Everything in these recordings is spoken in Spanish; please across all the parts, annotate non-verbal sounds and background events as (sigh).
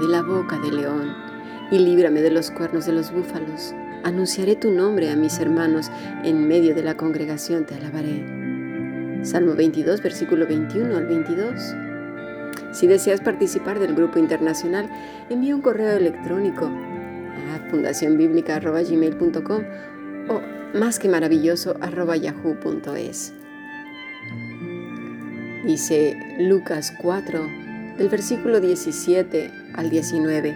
de la boca del león, y líbrame de los cuernos de los búfalos. Anunciaré tu nombre a mis hermanos, en medio de la congregación te alabaré. Salmo 22, versículo 21 al 22. Si deseas participar del grupo internacional, envía un correo electrónico a fundacionbiblica.gmail.com o más que maravilloso yahoo.es. Dice Lucas 4, del versículo 17 al 19.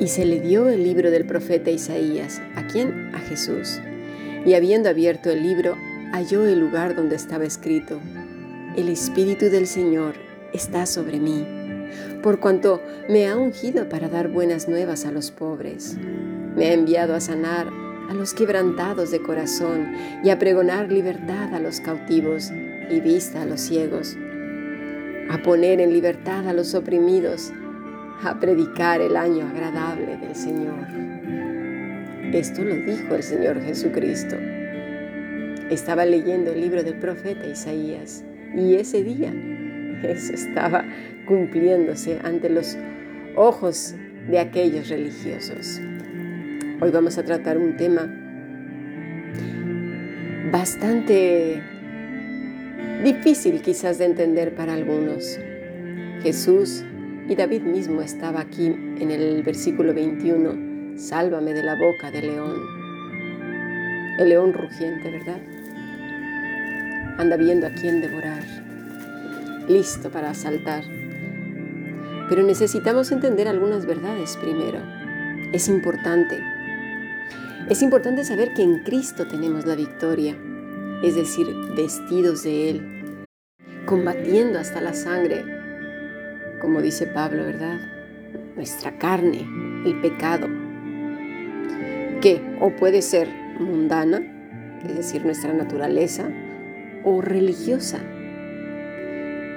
Y se le dio el libro del profeta Isaías. ¿A quién? A Jesús. Y habiendo abierto el libro, halló el lugar donde estaba escrito, El Espíritu del Señor está sobre mí, por cuanto me ha ungido para dar buenas nuevas a los pobres. Me ha enviado a sanar a los quebrantados de corazón y a pregonar libertad a los cautivos y vista a los ciegos, a poner en libertad a los oprimidos, a predicar el año agradable del Señor. Esto lo dijo el Señor Jesucristo. Estaba leyendo el libro del profeta Isaías y ese día eso estaba cumpliéndose ante los ojos de aquellos religiosos. Hoy vamos a tratar un tema bastante difícil quizás de entender para algunos. Jesús y David mismo estaba aquí en el versículo 21, sálvame de la boca del león. El león rugiente, ¿verdad? Anda viendo a quién devorar, listo para asaltar. Pero necesitamos entender algunas verdades primero. Es importante. Es importante saber que en Cristo tenemos la victoria es decir, vestidos de Él, combatiendo hasta la sangre, como dice Pablo, ¿verdad? Nuestra carne, el pecado, que o puede ser mundana, es decir, nuestra naturaleza, o religiosa,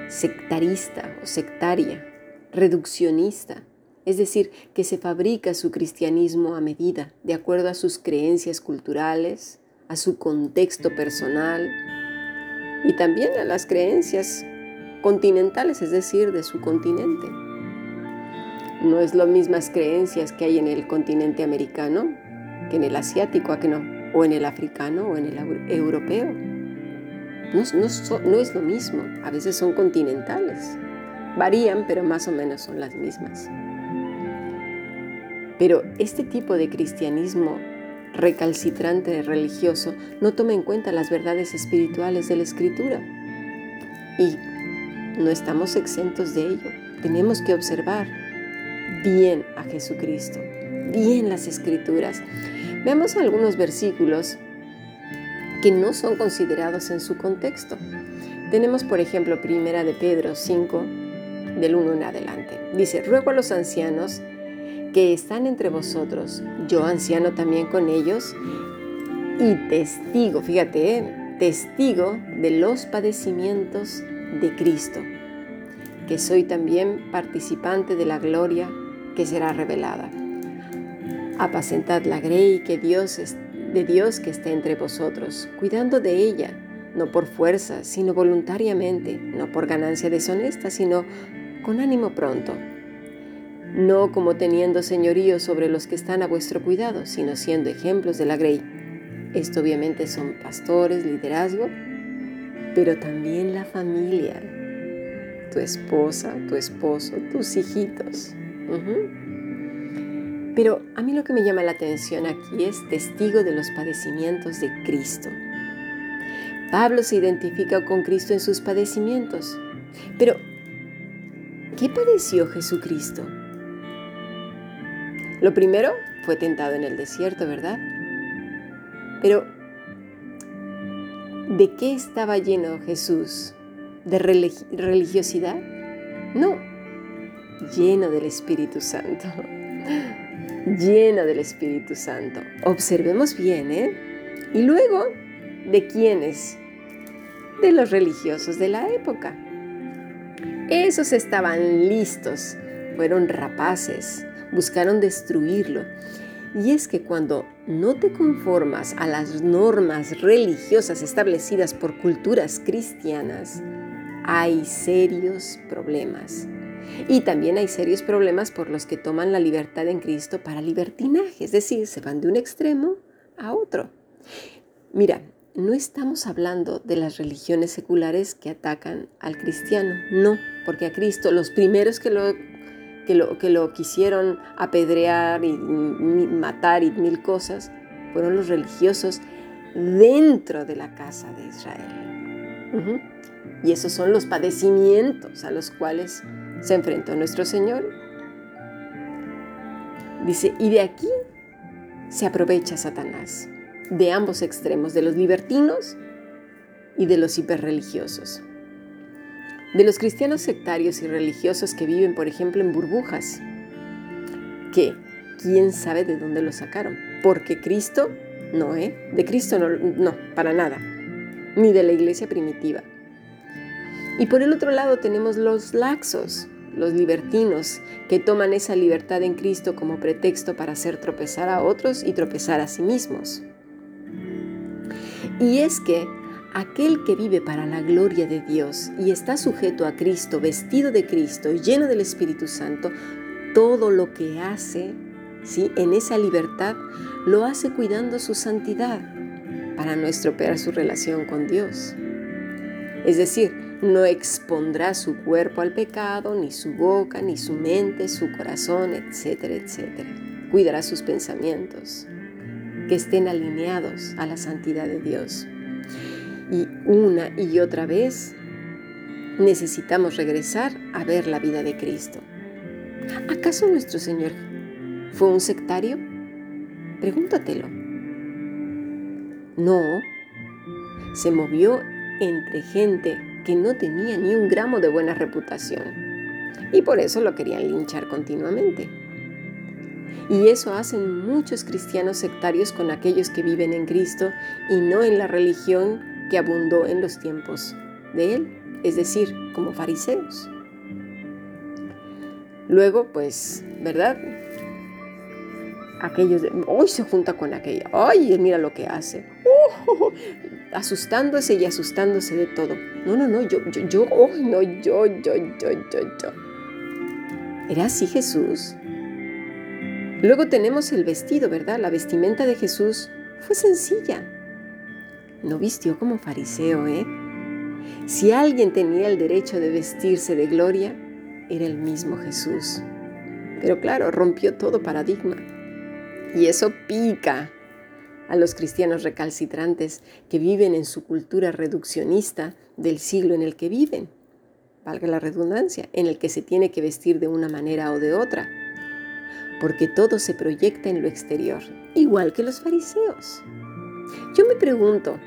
sectarista o sectaria, reduccionista, es decir, que se fabrica su cristianismo a medida, de acuerdo a sus creencias culturales, a su contexto personal y también a las creencias continentales, es decir, de su continente. No es las mismas creencias que hay en el continente americano que en el asiático, ¿a no? O en el africano o en el europeo. No, no es lo mismo, a veces son continentales. Varían, pero más o menos son las mismas. Pero este tipo de cristianismo recalcitrante religioso no toma en cuenta las verdades espirituales de la escritura. Y no estamos exentos de ello. Tenemos que observar bien a Jesucristo, bien las escrituras. Veamos algunos versículos que no son considerados en su contexto. Tenemos, por ejemplo, Primera de Pedro 5, del 1 en adelante. Dice, ruego a los ancianos que están entre vosotros, yo anciano también con ellos, y testigo, fíjate, ¿eh? testigo de los padecimientos de Cristo, que soy también participante de la gloria que será revelada. Apacentad la grey que Dios es, de Dios que está entre vosotros, cuidando de ella, no por fuerza, sino voluntariamente, no por ganancia deshonesta, sino con ánimo pronto no como teniendo señorío sobre los que están a vuestro cuidado, sino siendo ejemplos de la grey. Esto obviamente son pastores, liderazgo, pero también la familia, tu esposa, tu esposo, tus hijitos. Pero a mí lo que me llama la atención aquí es testigo de los padecimientos de Cristo. Pablo se identifica con Cristo en sus padecimientos. Pero, ¿qué padeció Jesucristo? Lo primero fue tentado en el desierto, ¿verdad? Pero, ¿de qué estaba lleno Jesús? ¿De religiosidad? No, lleno del Espíritu Santo. (laughs) lleno del Espíritu Santo. Observemos bien, ¿eh? Y luego, ¿de quiénes? De los religiosos de la época. Esos estaban listos, fueron rapaces, buscaron destruirlo. Y es que cuando no te conformas a las normas religiosas establecidas por culturas cristianas, hay serios problemas. Y también hay serios problemas por los que toman la libertad en Cristo para libertinaje, es decir, se van de un extremo a otro. Mira, no estamos hablando de las religiones seculares que atacan al cristiano, no, porque a Cristo los primeros que lo, que lo, que lo quisieron apedrear y matar y mil cosas fueron los religiosos dentro de la casa de Israel. Y esos son los padecimientos a los cuales se enfrentó nuestro Señor. Dice, y de aquí se aprovecha Satanás, de ambos extremos, de los libertinos y de los hiperreligiosos. De los cristianos sectarios y religiosos que viven, por ejemplo, en burbujas, que quién sabe de dónde lo sacaron, porque Cristo no, ¿eh? De Cristo no, no, para nada, ni de la iglesia primitiva. Y por el otro lado tenemos los laxos, los libertinos, que toman esa libertad en Cristo como pretexto para hacer tropezar a otros y tropezar a sí mismos. Y es que aquel que vive para la gloria de Dios y está sujeto a Cristo, vestido de Cristo lleno del Espíritu Santo, todo lo que hace, ¿sí? en esa libertad, lo hace cuidando su santidad para no estropear su relación con Dios. Es decir, no expondrá su cuerpo al pecado, ni su boca, ni su mente, su corazón, etcétera, etcétera. Cuidará sus pensamientos, que estén alineados a la santidad de Dios. Y una y otra vez necesitamos regresar a ver la vida de Cristo. ¿Acaso nuestro Señor fue un sectario? Pregúntatelo. No, se movió entre gente que no tenía ni un gramo de buena reputación. Y por eso lo querían linchar continuamente. Y eso hacen muchos cristianos sectarios con aquellos que viven en Cristo y no en la religión que abundó en los tiempos de Él, es decir, como fariseos. Luego, pues, ¿verdad? Aquellos, hoy se junta con aquella, ay, mira lo que hace, uh, (laughs) asustándose y asustándose de todo. No, no, no, yo, yo, yo, oh, no, yo, yo, yo, yo, yo. ¿Era así Jesús? Luego tenemos el vestido, ¿verdad? La vestimenta de Jesús fue sencilla. No vistió como fariseo, ¿eh? Si alguien tenía el derecho de vestirse de gloria, era el mismo Jesús. Pero claro, rompió todo paradigma. Y eso pica a los cristianos recalcitrantes que viven en su cultura reduccionista del siglo en el que viven, valga la redundancia, en el que se tiene que vestir de una manera o de otra, porque todo se proyecta en lo exterior, igual que los fariseos. Yo me pregunto,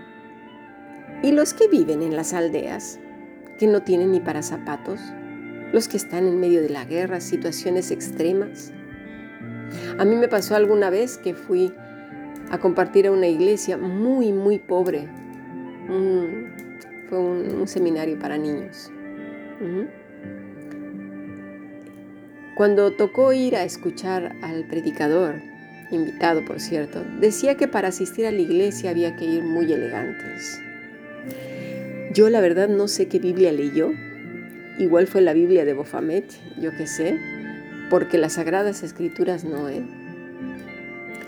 ¿y los que viven en las aldeas, que no tienen ni para zapatos? ¿Los que están en medio de la guerra, situaciones extremas? A mí me pasó alguna vez que fui a compartir a una iglesia muy, muy pobre. fue un, seminario para niños. Cuando tocó ir a escuchar al predicador, invitado por cierto, decía que para asistir a la iglesia había que ir muy elegantes. Yo la verdad no sé qué Biblia leyó, igual fue la Biblia de Bofamet, yo qué sé, porque las sagradas escrituras no, ¿eh?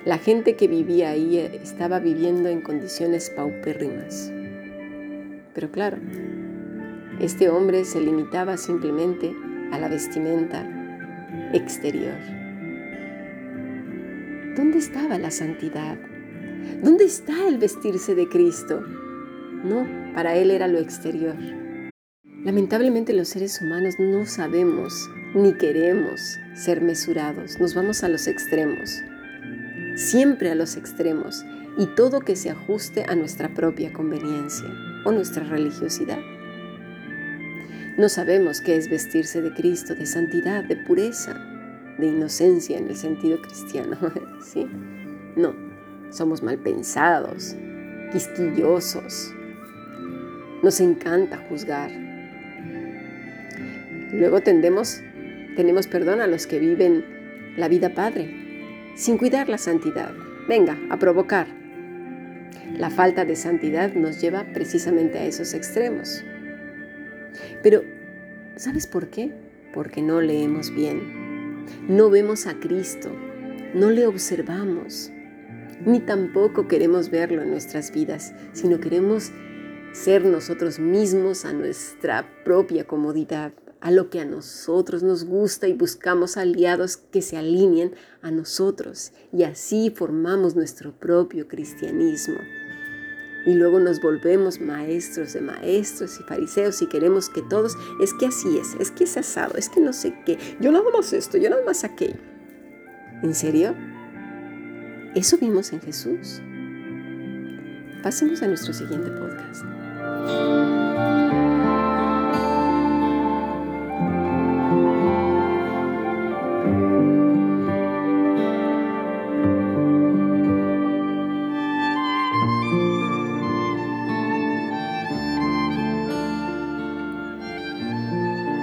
La gente que vivía ahí eh, estaba viviendo en condiciones paupérrimas. Pero claro, este hombre se limitaba simplemente a la vestimenta exterior. ¿Dónde estaba la santidad? ¿Dónde está el vestirse de Cristo? No, para él era lo exterior. Lamentablemente los seres humanos no sabemos ni queremos ser mesurados, nos vamos a los extremos siempre a los extremos y todo que se ajuste a nuestra propia conveniencia o nuestra religiosidad. No sabemos qué es vestirse de Cristo, de santidad, de pureza, de inocencia en el sentido cristiano, (laughs) ¿sí? No, somos mal pensados, quisquillosos. Nos encanta juzgar. Luego tendemos, tenemos perdón a los que viven la vida padre, sin cuidar la santidad. Venga, a provocar. La falta de santidad nos lleva precisamente a esos extremos. Pero, ¿sabes por qué? porque no leemos bien. No vemos a Cristo, no le observamos, ni tampoco queremos verlo en nuestras vidas, sino queremos ser nosotros mismos a nuestra propia comodidad, a lo que a nosotros nos gusta y buscamos aliados que se alineen a nosotros y así formamos nuestro propio cristianismo. Y luego nos volvemos maestros de maestros y fariseos y queremos que todos, es que así es, es que es asado, es que no sé qué, yo nada más esto, yo nada más aquello. ¿En serio? ¿Eso vimos en Jesús? Pasemos a nuestro siguiente podcast.